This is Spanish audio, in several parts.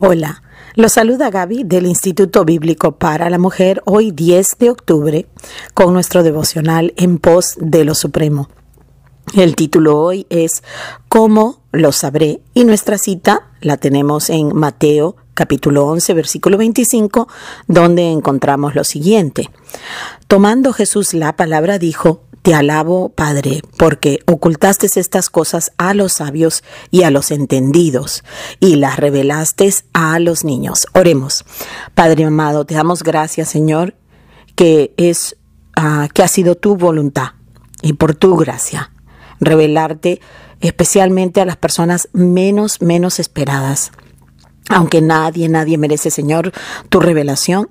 Hola, los saluda Gaby del Instituto Bíblico para la Mujer hoy 10 de octubre con nuestro devocional en pos de lo Supremo. El título hoy es ¿Cómo lo sabré? Y nuestra cita la tenemos en Mateo capítulo 11 versículo 25 donde encontramos lo siguiente. Tomando Jesús la palabra dijo, te alabo, Padre, porque ocultaste estas cosas a los sabios y a los entendidos, y las revelaste a los niños. Oremos. Padre amado, te damos gracias, Señor, que es uh, que ha sido tu voluntad y por tu gracia revelarte especialmente a las personas menos menos esperadas. Aunque nadie nadie merece, Señor, tu revelación,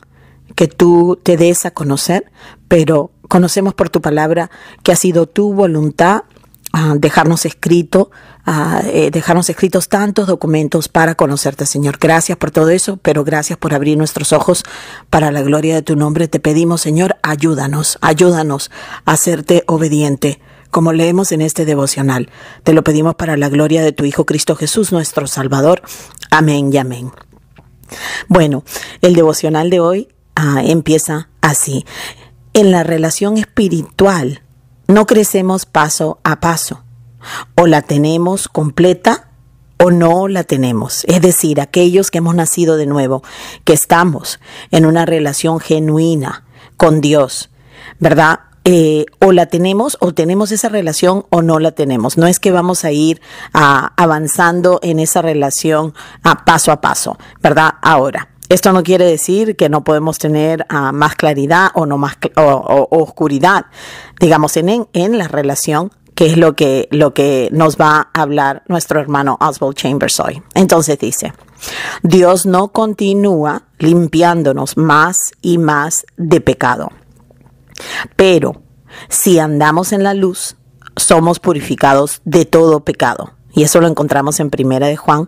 que tú te des a conocer, pero conocemos por tu palabra que ha sido tu voluntad uh, dejarnos escrito, uh, eh, dejarnos escritos tantos documentos para conocerte, Señor. Gracias por todo eso, pero gracias por abrir nuestros ojos para la gloria de tu nombre. Te pedimos, Señor, ayúdanos, ayúdanos a hacerte obediente. Como leemos en este devocional, te lo pedimos para la gloria de tu Hijo Cristo Jesús, nuestro Salvador. Amén y amén. Bueno, el devocional de hoy uh, empieza así. En la relación espiritual no crecemos paso a paso. O la tenemos completa o no la tenemos. Es decir, aquellos que hemos nacido de nuevo, que estamos en una relación genuina con Dios, ¿verdad? Eh, o la tenemos o tenemos esa relación o no la tenemos. No es que vamos a ir avanzando en esa relación a paso a paso, ¿verdad? Ahora, esto no quiere decir que no podemos tener uh, más claridad o no más oscuridad, digamos, en, en la relación que es lo que, lo que nos va a hablar nuestro hermano Oswald Chambers hoy. Entonces dice, Dios no continúa limpiándonos más y más de pecado. Pero si andamos en la luz, somos purificados de todo pecado. Y eso lo encontramos en Primera de Juan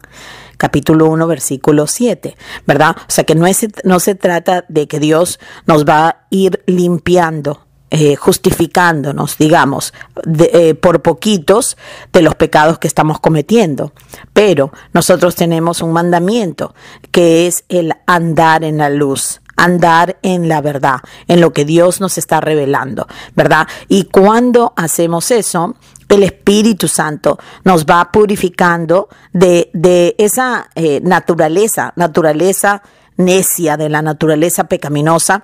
capítulo 1, versículo 7, ¿verdad? O sea que no, es, no se trata de que Dios nos va a ir limpiando eh, justificándonos, digamos, de, eh, por poquitos de los pecados que estamos cometiendo. Pero nosotros tenemos un mandamiento que es el andar en la luz andar en la verdad, en lo que Dios nos está revelando, ¿verdad? Y cuando hacemos eso, el Espíritu Santo nos va purificando de, de esa eh, naturaleza, naturaleza necia, de la naturaleza pecaminosa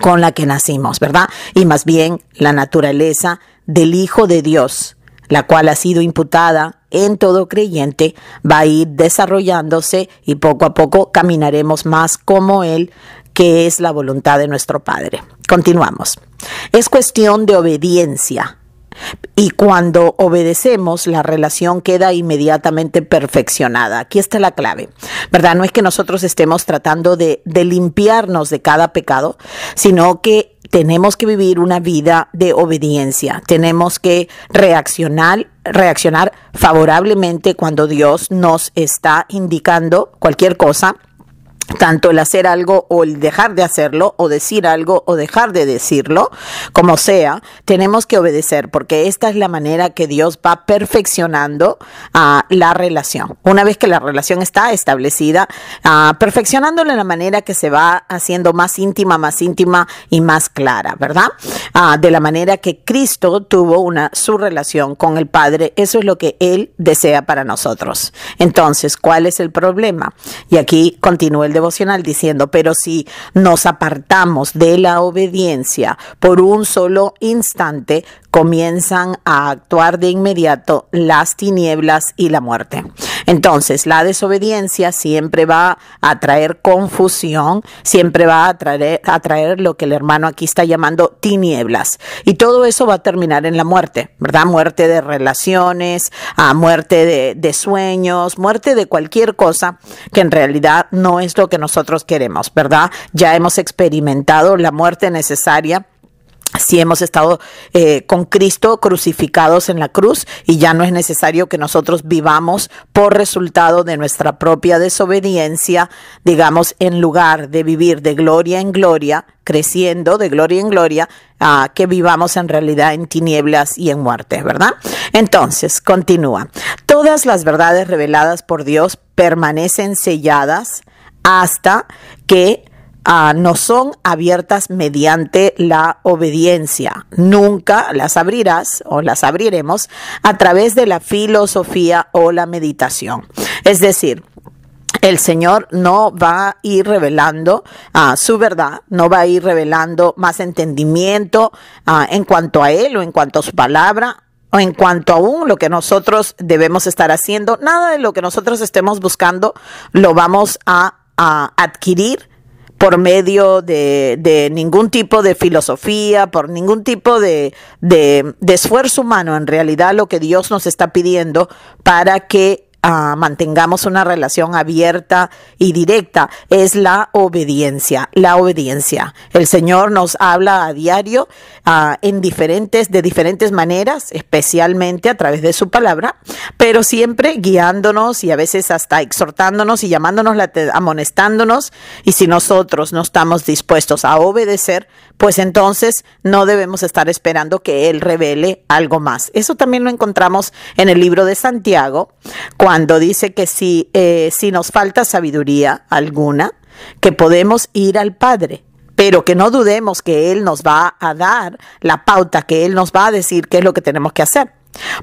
con la que nacimos, ¿verdad? Y más bien la naturaleza del Hijo de Dios, la cual ha sido imputada en todo creyente, va a ir desarrollándose y poco a poco caminaremos más como Él, que es la voluntad de nuestro Padre. Continuamos. Es cuestión de obediencia. Y cuando obedecemos, la relación queda inmediatamente perfeccionada. Aquí está la clave, ¿verdad? No es que nosotros estemos tratando de, limpiarnos de cada pecado, sino que tenemos que vivir una vida de obediencia. Tenemos que reaccionar, reaccionar favorablemente cuando Dios nos está indicando cualquier cosa tanto el hacer algo o el dejar de hacerlo o decir algo o dejar de decirlo, como sea, tenemos que obedecer porque esta es la manera que Dios va perfeccionando uh, la relación. Una vez que la relación está establecida, uh, perfeccionándola de la manera que se va haciendo más íntima, más íntima y más clara, ¿verdad? Uh, de la manera que Cristo tuvo una su relación con el Padre, eso es lo que Él desea para nosotros. Entonces, ¿cuál es el problema? Y aquí continúa el devocional diciendo, pero si nos apartamos de la obediencia por un solo instante, comienzan a actuar de inmediato las tinieblas y la muerte. Entonces, la desobediencia siempre va a traer confusión, siempre va a traer, a traer lo que el hermano aquí está llamando tinieblas. Y todo eso va a terminar en la muerte, ¿verdad? Muerte de relaciones, a muerte de, de sueños, muerte de cualquier cosa que en realidad no es lo que nosotros queremos, ¿verdad? Ya hemos experimentado la muerte necesaria si hemos estado eh, con Cristo crucificados en la cruz y ya no es necesario que nosotros vivamos por resultado de nuestra propia desobediencia, digamos, en lugar de vivir de gloria en gloria, creciendo de gloria en gloria, a que vivamos en realidad en tinieblas y en muerte, ¿verdad? Entonces, continúa. Todas las verdades reveladas por Dios permanecen selladas hasta que Ah, no son abiertas mediante la obediencia. Nunca las abrirás o las abriremos a través de la filosofía o la meditación. Es decir, el Señor no va a ir revelando ah, su verdad, no va a ir revelando más entendimiento ah, en cuanto a Él o en cuanto a su palabra o en cuanto aún lo que nosotros debemos estar haciendo. Nada de lo que nosotros estemos buscando lo vamos a adquirir por medio de, ningún tipo de filosofía, por ningún tipo de, de, esfuerzo humano, en realidad lo que Dios nos está pidiendo para que mantengamos una relación abierta y directa es la obediencia, la obediencia. El Señor nos habla a diario en diferentes, de diferentes maneras, especialmente a través de su palabra, pero siempre guiándonos y a veces hasta exhortándonos y llamándonos, amonestándonos. Y si nosotros no estamos dispuestos a obedecer, pues entonces no debemos estar esperando que Él revele algo más. Eso también lo encontramos en el libro de Santiago, cuando dice que si, eh, si nos falta sabiduría alguna, que podemos ir al Padre pero que no dudemos que Él nos va a dar la pauta, que Él nos va a decir qué es lo que tenemos que hacer.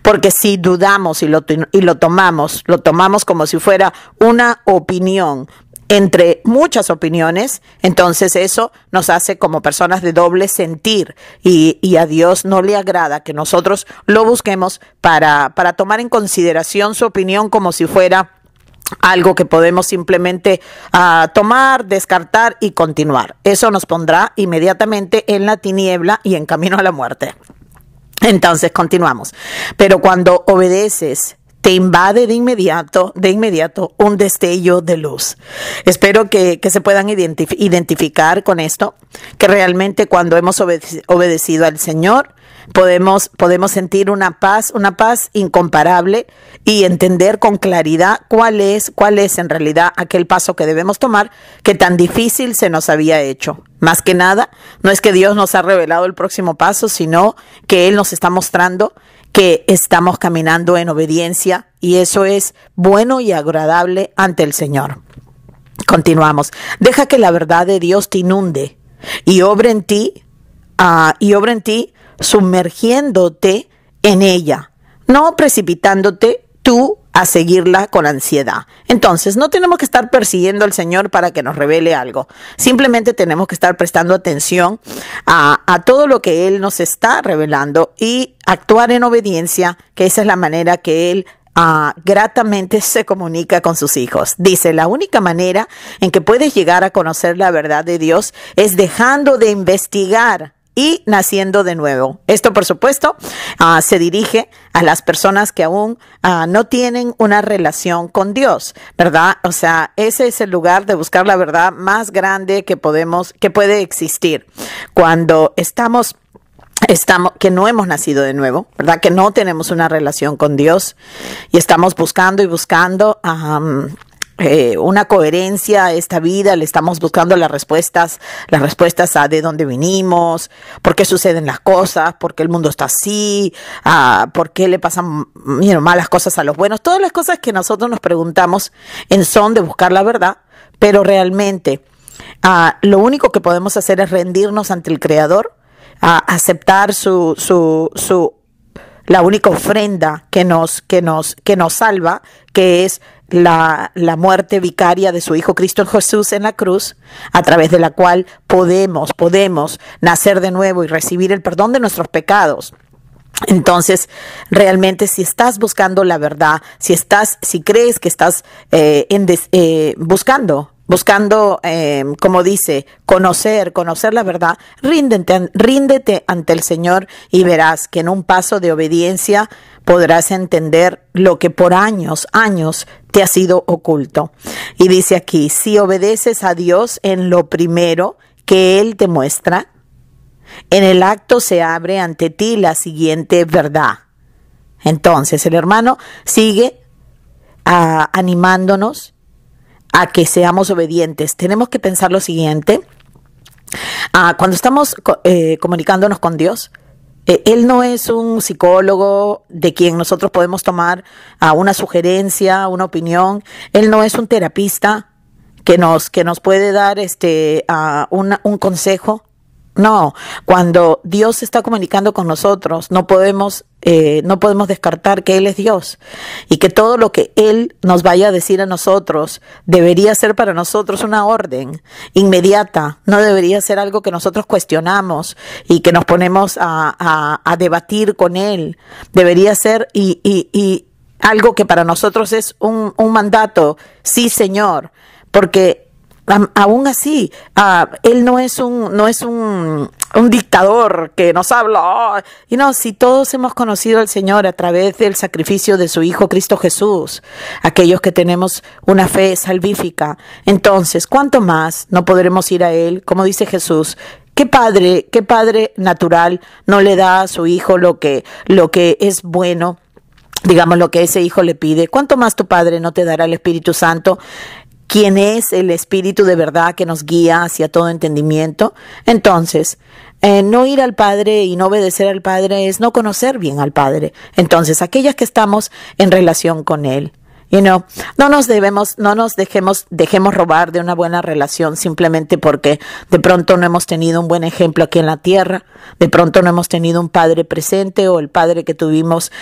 Porque si dudamos y lo, y lo tomamos, lo tomamos como si fuera una opinión entre muchas opiniones, entonces eso nos hace como personas de doble sentir y, a Dios no le agrada que nosotros lo busquemos para, para tomar en consideración su opinión como si fuera algo que podemos simplemente uh, tomar, descartar y continuar. Eso nos pondrá inmediatamente en la tiniebla y en camino a la muerte. Entonces, continuamos. Pero cuando obedeces te invade de inmediato, de inmediato un destello de luz. Espero que, se puedan identificar con esto, que realmente cuando hemos obedecido al Señor, podemos, podemos sentir una paz, una paz incomparable y entender con claridad cuál es, cuál es en realidad aquel paso que debemos tomar que tan difícil se nos había hecho. Más que nada, no es que Dios nos ha revelado el próximo paso, sino que Él nos está mostrando que estamos caminando en obediencia y eso es bueno y agradable ante el Señor. Continuamos. Deja que la verdad de Dios te inunde y obre en ti uh, y obra en ti sumergiéndote en ella, no precipitándote tú a seguirla con ansiedad. Entonces, no tenemos que estar persiguiendo al Señor para que nos revele algo. Simplemente tenemos que estar prestando atención a, todo lo que Él nos está revelando y actuar en obediencia, que esa es la manera que Él ah, gratamente se comunica con sus hijos. Dice, la única manera en que puedes llegar a conocer la verdad de Dios es dejando de investigar y naciendo de nuevo. Esto, por supuesto, uh, se dirige a las personas que aún uh, no tienen una relación con Dios, ¿verdad? O sea, ese es el lugar de buscar la verdad más grande que podemos, que puede existir. Cuando estamos estamos, que no hemos nacido de nuevo, ¿verdad? Que no tenemos una relación con Dios y estamos buscando y buscando eh, una coherencia a esta vida, le estamos buscando las respuestas, las respuestas a de dónde vinimos, por qué suceden las cosas, por qué el mundo está así, por qué le pasan malas cosas a los buenos, todas las cosas que nosotros nos preguntamos en son de buscar la verdad, pero realmente lo único que podemos hacer es rendirnos ante el Creador, aceptar su, su, su la única ofrenda que nos, que nos, que nos salva, que es la, la, muerte vicaria de su Hijo Cristo Jesús en la cruz, a través de la cual podemos, podemos nacer de nuevo y recibir el perdón de nuestros pecados. Entonces, realmente, si estás buscando la verdad, si estás, si crees que estás eh, en eh, buscando buscando, eh, como dice, conocer, conocer la verdad, ríndete, ríndete ante el Señor y verás que en un paso de obediencia podrás entender lo que por años, años te ha sido oculto. Y dice aquí, si obedeces a Dios en lo primero que Él te muestra, en el acto se abre ante ti la siguiente verdad. Entonces el hermano sigue ah, animándonos a que seamos obedientes. Tenemos que pensar lo siguiente. Ah, cuando estamos eh, comunicándonos con Dios, eh, él no es un psicólogo de quien nosotros podemos tomar uh, una sugerencia, una opinión. Él no es un terapista que nos, que nos puede dar este, uh, un consejo. No, cuando Dios está comunicando con nosotros, no podemos, eh, no podemos descartar que Él es Dios y que todo lo que Él nos vaya a decir a nosotros debería ser para nosotros una orden inmediata, no debería ser algo que nosotros cuestionamos y que nos ponemos a, a, a debatir con Él. Debería ser y, y, y algo que para nosotros es un, un mandato, sí Señor, porque aún así, uh, él no es un, no es un, un dictador que nos habla. y no, si todos hemos conocido al Señor a través del sacrificio de su Hijo Cristo Jesús, aquellos que tenemos una fe salvífica, entonces, ¿cuánto más no podremos ir a Él? Como dice Jesús, ¿Qué padre, qué padre natural no le da a su hijo lo que, lo que es bueno? digamos lo que ese hijo le pide. ¿Cuánto más tu Padre no te dará el Espíritu Santo? Quién es el Espíritu de verdad que nos guía hacia todo entendimiento. Entonces, eh, no ir al Padre y no obedecer al Padre es no conocer bien al Padre. Entonces, aquellas que estamos en relación con Él. You know, no nos debemos, no nos dejemos, dejemos robar de una buena relación simplemente porque de pronto no hemos tenido un buen ejemplo aquí en la tierra, de pronto no hemos tenido un padre presente o el padre que tuvimos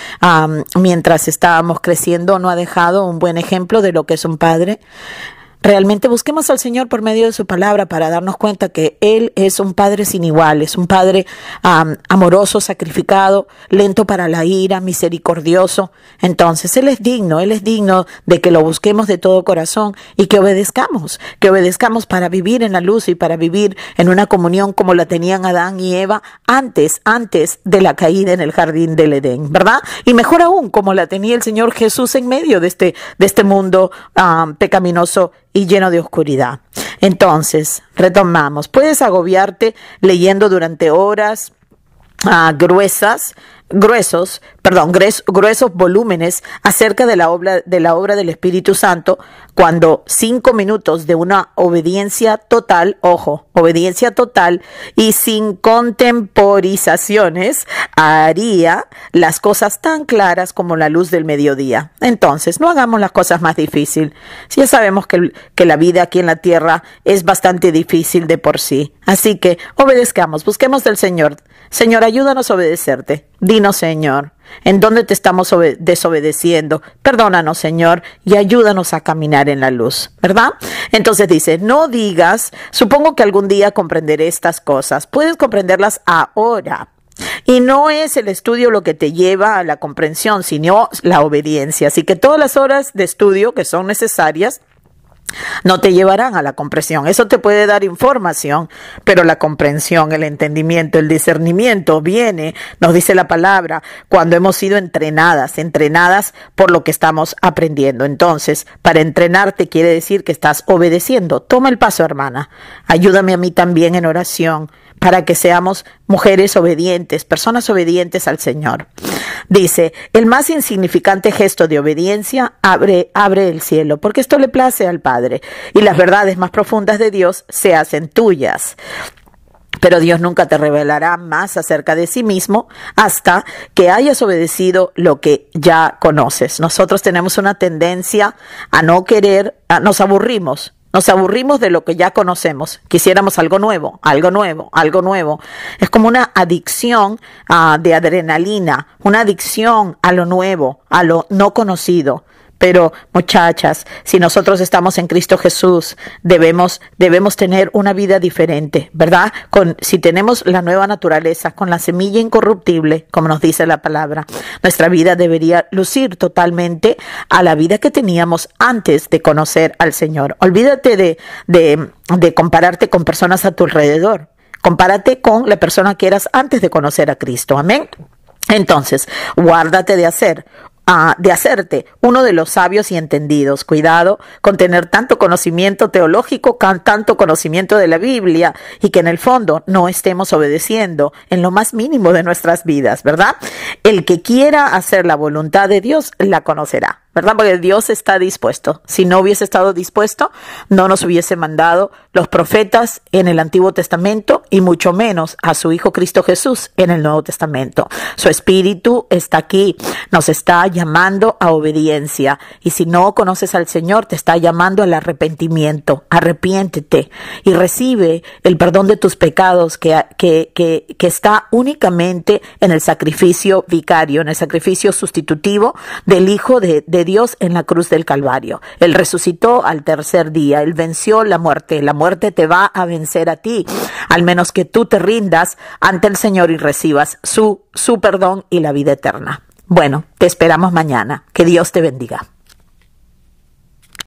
mientras estábamos creciendo no ha dejado un buen ejemplo de lo que es un padre. Realmente busquemos al Señor por medio de su palabra para darnos cuenta que Él es un Padre sin igual, es un Padre amoroso, sacrificado, lento para la ira, misericordioso. Entonces, Él es digno, Él es digno de que lo busquemos de todo corazón y que obedezcamos, que obedezcamos para vivir en la luz y para vivir en una comunión como la tenían Adán y Eva antes, antes de la caída en el jardín del Edén, ¿verdad? Y mejor aún, como la tenía el Señor Jesús en medio de este, de este mundo pecaminoso y lleno de oscuridad. Entonces, retomamos. Puedes agobiarte leyendo durante horas uh, gruesas gruesos, perdón, gruesos volúmenes acerca de la obra de la obra del Espíritu Santo, cuando cinco minutos de una obediencia total, ojo, obediencia total y sin contemporizaciones haría las cosas tan claras como la luz del mediodía. Entonces, no hagamos las cosas más difíciles. Si ya sabemos que, que la vida aquí en la tierra es bastante difícil de por sí. Así que obedezcamos, busquemos del Señor. Señor, ayúdanos a obedecerte. Dinos, Señor, en dónde te estamos desobedeciendo. Perdónanos, Señor, y ayúdanos a caminar en la luz, ¿verdad? Entonces dice, no digas, supongo que algún día comprenderé estas cosas. Puedes comprenderlas ahora. Y no es el estudio lo que te lleva a la comprensión, sino la obediencia. Así que todas las horas de estudio que son necesarias no te llevarán a la comprensión. Eso te puede dar información, pero la comprensión, el entendimiento, el discernimiento viene, nos dice la palabra, cuando hemos sido entrenadas, entrenadas por lo que estamos aprendiendo. Entonces, para entrenarte quiere decir que estás obedeciendo. Toma el paso, hermana. Ayúdame a mí también en oración para que seamos mujeres obedientes, personas obedientes al Señor. Dice, el más insignificante gesto de obediencia abre, abre el cielo, porque esto le place al Padre, y las verdades más profundas de Dios se hacen tuyas. Pero Dios nunca te revelará más acerca de sí mismo hasta que hayas obedecido lo que ya conoces. Nosotros tenemos una tendencia a no querer, a, nos aburrimos nos aburrimos de lo que ya conocemos. Quisiéramos algo nuevo, algo nuevo, algo nuevo. Es como una adicción uh, de adrenalina, una adicción a lo nuevo, a lo no conocido. Pero muchachas, si nosotros estamos en Cristo Jesús, debemos, debemos tener una vida diferente, ¿verdad? Con, si tenemos la nueva naturaleza, con la semilla incorruptible, como nos dice la palabra, nuestra vida debería lucir totalmente a la vida que teníamos antes de conocer al Señor. Olvídate de, de, de compararte con personas a tu alrededor. Compárate con la persona que eras antes de conocer a Cristo. Amén. Entonces, guárdate de hacer de hacerte uno de los sabios y entendidos. Cuidado con tener tanto conocimiento teológico, tanto conocimiento de la Biblia y que en el fondo no estemos obedeciendo en lo más mínimo de nuestras vidas, ¿verdad? El que quiera hacer la voluntad de Dios la conocerá. ¿Verdad? Porque Dios está dispuesto. Si no hubiese estado dispuesto, no nos hubiese mandado los profetas en el Antiguo Testamento y mucho menos a su Hijo Cristo Jesús en el Nuevo Testamento. Su Espíritu está aquí, nos está llamando a obediencia. Y si no conoces al Señor, te está llamando al arrepentimiento. Arrepiéntete y recibe el perdón de tus pecados que, que, que, que está únicamente en el sacrificio vicario, en el sacrificio sustitutivo del Hijo de, Dios en la cruz del Calvario. Él resucitó al tercer día, Él venció la muerte, la muerte te va a vencer a ti, al menos que tú te rindas ante el Señor y recibas su, su perdón y la vida eterna. Bueno, te esperamos mañana. Que Dios te bendiga.